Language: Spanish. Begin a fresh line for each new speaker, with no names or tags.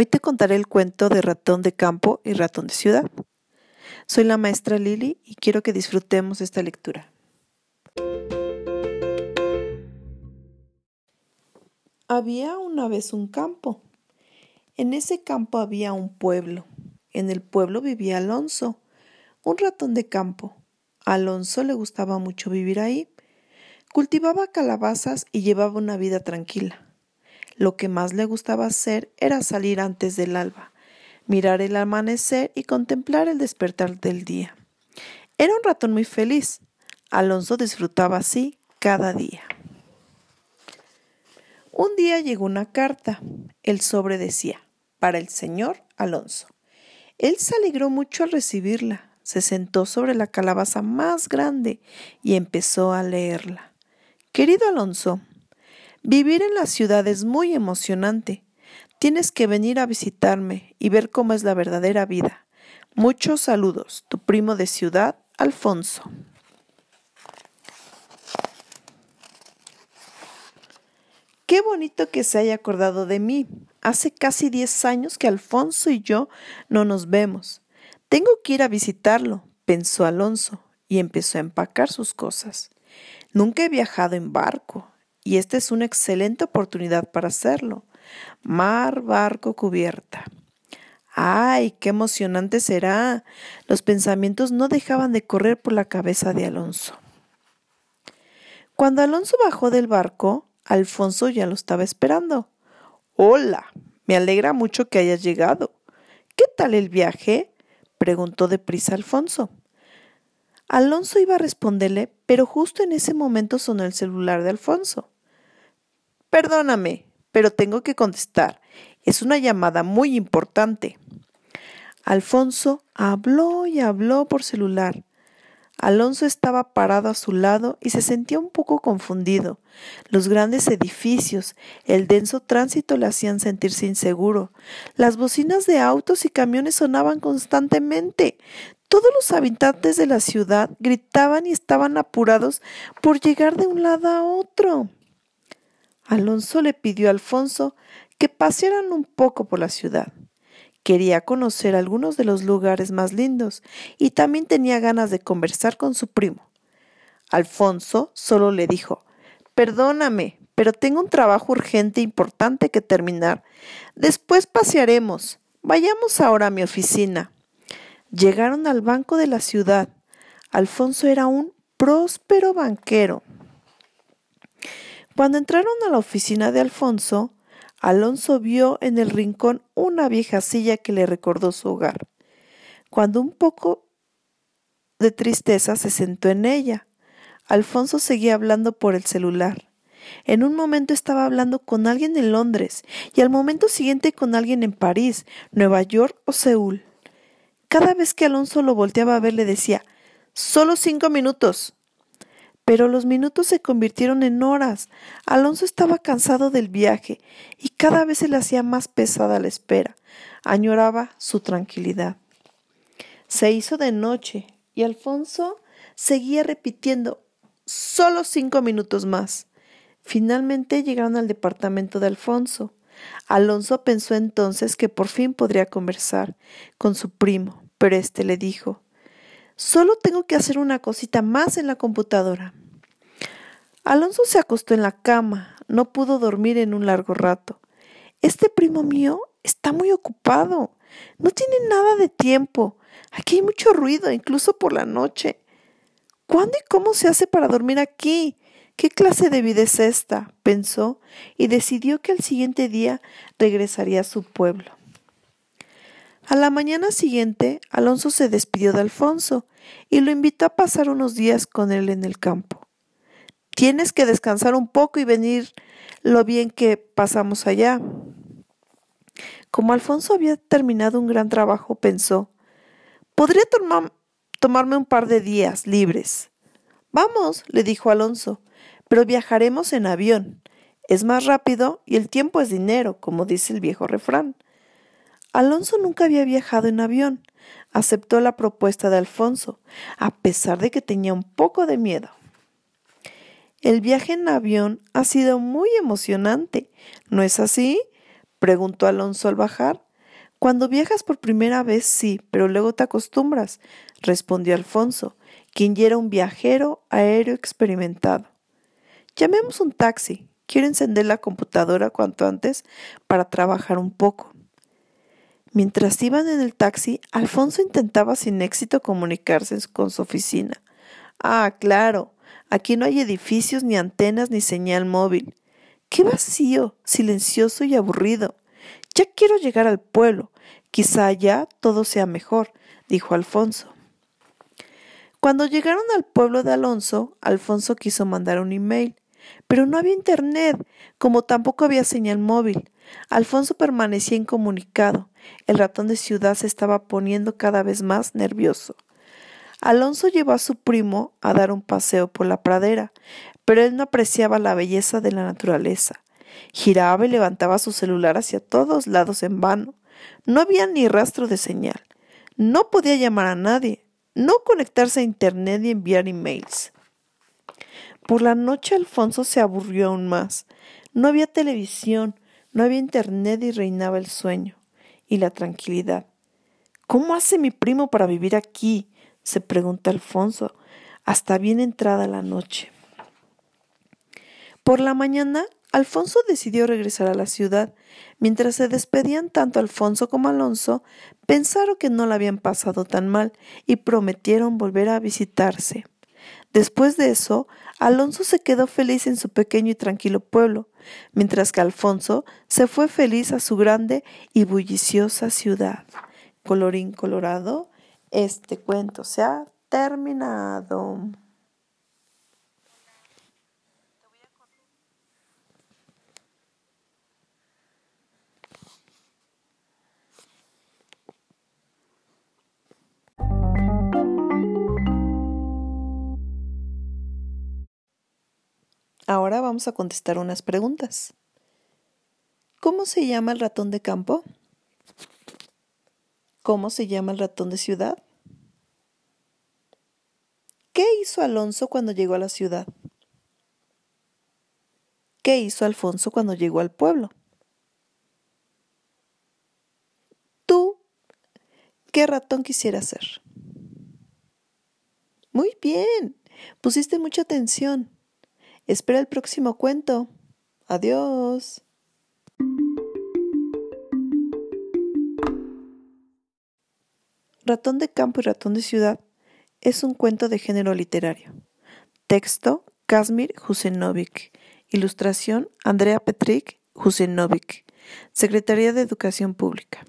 Hoy te contaré el cuento de ratón de campo y ratón de ciudad. Soy la maestra Lili y quiero que disfrutemos esta lectura. Había una vez un campo. En ese campo había un pueblo. En el pueblo vivía Alonso, un ratón de campo. Alonso le gustaba mucho vivir ahí. Cultivaba calabazas y llevaba una vida tranquila. Lo que más le gustaba hacer era salir antes del alba, mirar el amanecer y contemplar el despertar del día. Era un ratón muy feliz. Alonso disfrutaba así cada día. Un día llegó una carta. El sobre decía, para el señor Alonso. Él se alegró mucho al recibirla, se sentó sobre la calabaza más grande y empezó a leerla. Querido Alonso, Vivir en la ciudad es muy emocionante. Tienes que venir a visitarme y ver cómo es la verdadera vida. Muchos saludos, tu primo de ciudad, Alfonso. Qué bonito que se haya acordado de mí. Hace casi diez años que Alfonso y yo no nos vemos. Tengo que ir a visitarlo, pensó Alonso, y empezó a empacar sus cosas. Nunca he viajado en barco, y esta es una excelente oportunidad para hacerlo. Mar, barco, cubierta. ¡Ay, qué emocionante será! Los pensamientos no dejaban de correr por la cabeza de Alonso. Cuando Alonso bajó del barco, Alfonso ya lo estaba esperando. Hola, me alegra mucho que hayas llegado. ¿Qué tal el viaje? preguntó deprisa Alfonso. Alonso iba a responderle, pero justo en ese momento sonó el celular de Alfonso. Perdóname, pero tengo que contestar. Es una llamada muy importante. Alfonso habló y habló por celular. Alonso estaba parado a su lado y se sentía un poco confundido. Los grandes edificios, el denso tránsito le hacían sentirse inseguro. Las bocinas de autos y camiones sonaban constantemente. Todos los habitantes de la ciudad gritaban y estaban apurados por llegar de un lado a otro. Alonso le pidió a Alfonso que pasearan un poco por la ciudad. Quería conocer algunos de los lugares más lindos y también tenía ganas de conversar con su primo. Alfonso solo le dijo Perdóname, pero tengo un trabajo urgente e importante que terminar. Después pasearemos. Vayamos ahora a mi oficina. Llegaron al banco de la ciudad. Alfonso era un próspero banquero. Cuando entraron a la oficina de Alfonso, Alonso vio en el rincón una vieja silla que le recordó su hogar. Cuando un poco de tristeza se sentó en ella, Alfonso seguía hablando por el celular. En un momento estaba hablando con alguien en Londres y al momento siguiente con alguien en París, Nueva York o Seúl. Cada vez que Alonso lo volteaba a ver le decía, solo cinco minutos. Pero los minutos se convirtieron en horas. Alonso estaba cansado del viaje y cada vez se le hacía más pesada la espera. Añoraba su tranquilidad. Se hizo de noche y Alfonso seguía repitiendo solo cinco minutos más. Finalmente llegaron al departamento de Alfonso. Alonso pensó entonces que por fin podría conversar con su primo, pero éste le dijo Solo tengo que hacer una cosita más en la computadora. Alonso se acostó en la cama, no pudo dormir en un largo rato. Este primo mío está muy ocupado, no tiene nada de tiempo. Aquí hay mucho ruido, incluso por la noche. ¿Cuándo y cómo se hace para dormir aquí? ¿Qué clase de vida es esta? pensó y decidió que al siguiente día regresaría a su pueblo. A la mañana siguiente, Alonso se despidió de Alfonso y lo invitó a pasar unos días con él en el campo. Tienes que descansar un poco y venir lo bien que pasamos allá. Como Alfonso había terminado un gran trabajo, pensó, podría tomarme un par de días libres. Vamos, le dijo Alonso, pero viajaremos en avión. Es más rápido y el tiempo es dinero, como dice el viejo refrán. Alonso nunca había viajado en avión. Aceptó la propuesta de Alfonso, a pesar de que tenía un poco de miedo. El viaje en avión ha sido muy emocionante, ¿no es así? preguntó Alonso al bajar. Cuando viajas por primera vez sí, pero luego te acostumbras, respondió Alfonso, quien ya era un viajero aéreo experimentado. Llamemos un taxi. Quiero encender la computadora cuanto antes para trabajar un poco. Mientras iban en el taxi, Alfonso intentaba sin éxito comunicarse con su oficina. Ah, claro, aquí no hay edificios, ni antenas, ni señal móvil. Qué vacío, silencioso y aburrido. Ya quiero llegar al pueblo. Quizá allá todo sea mejor, dijo Alfonso. Cuando llegaron al pueblo de Alonso, Alfonso quiso mandar un email, pero no había internet, como tampoco había señal móvil. Alfonso permanecía incomunicado. El ratón de ciudad se estaba poniendo cada vez más nervioso. Alonso llevó a su primo a dar un paseo por la pradera, pero él no apreciaba la belleza de la naturaleza. Giraba y levantaba su celular hacia todos lados en vano. No había ni rastro de señal. No podía llamar a nadie, no conectarse a Internet y enviar emails. Por la noche Alfonso se aburrió aún más. No había televisión, no había Internet y reinaba el sueño y la tranquilidad. ¿Cómo hace mi primo para vivir aquí? Se pregunta Alfonso, hasta bien entrada la noche. Por la mañana, Alfonso decidió regresar a la ciudad. Mientras se despedían tanto Alfonso como Alonso, pensaron que no la habían pasado tan mal y prometieron volver a visitarse. Después de eso, Alonso se quedó feliz en su pequeño y tranquilo pueblo, mientras que Alfonso se fue feliz a su grande y bulliciosa ciudad. Colorín colorado, este cuento se ha terminado. Ahora vamos a contestar unas preguntas. ¿Cómo se llama el ratón de campo? ¿Cómo se llama el ratón de ciudad? ¿Qué hizo Alonso cuando llegó a la ciudad? ¿Qué hizo Alfonso cuando llegó al pueblo? ¿Tú qué ratón quisieras ser? Muy bien, pusiste mucha atención. Espera el próximo cuento. Adiós. Ratón de campo y ratón de ciudad es un cuento de género literario. Texto Kazmir Husenovic. Ilustración Andrea Petrik Husenovic. Secretaría de Educación Pública.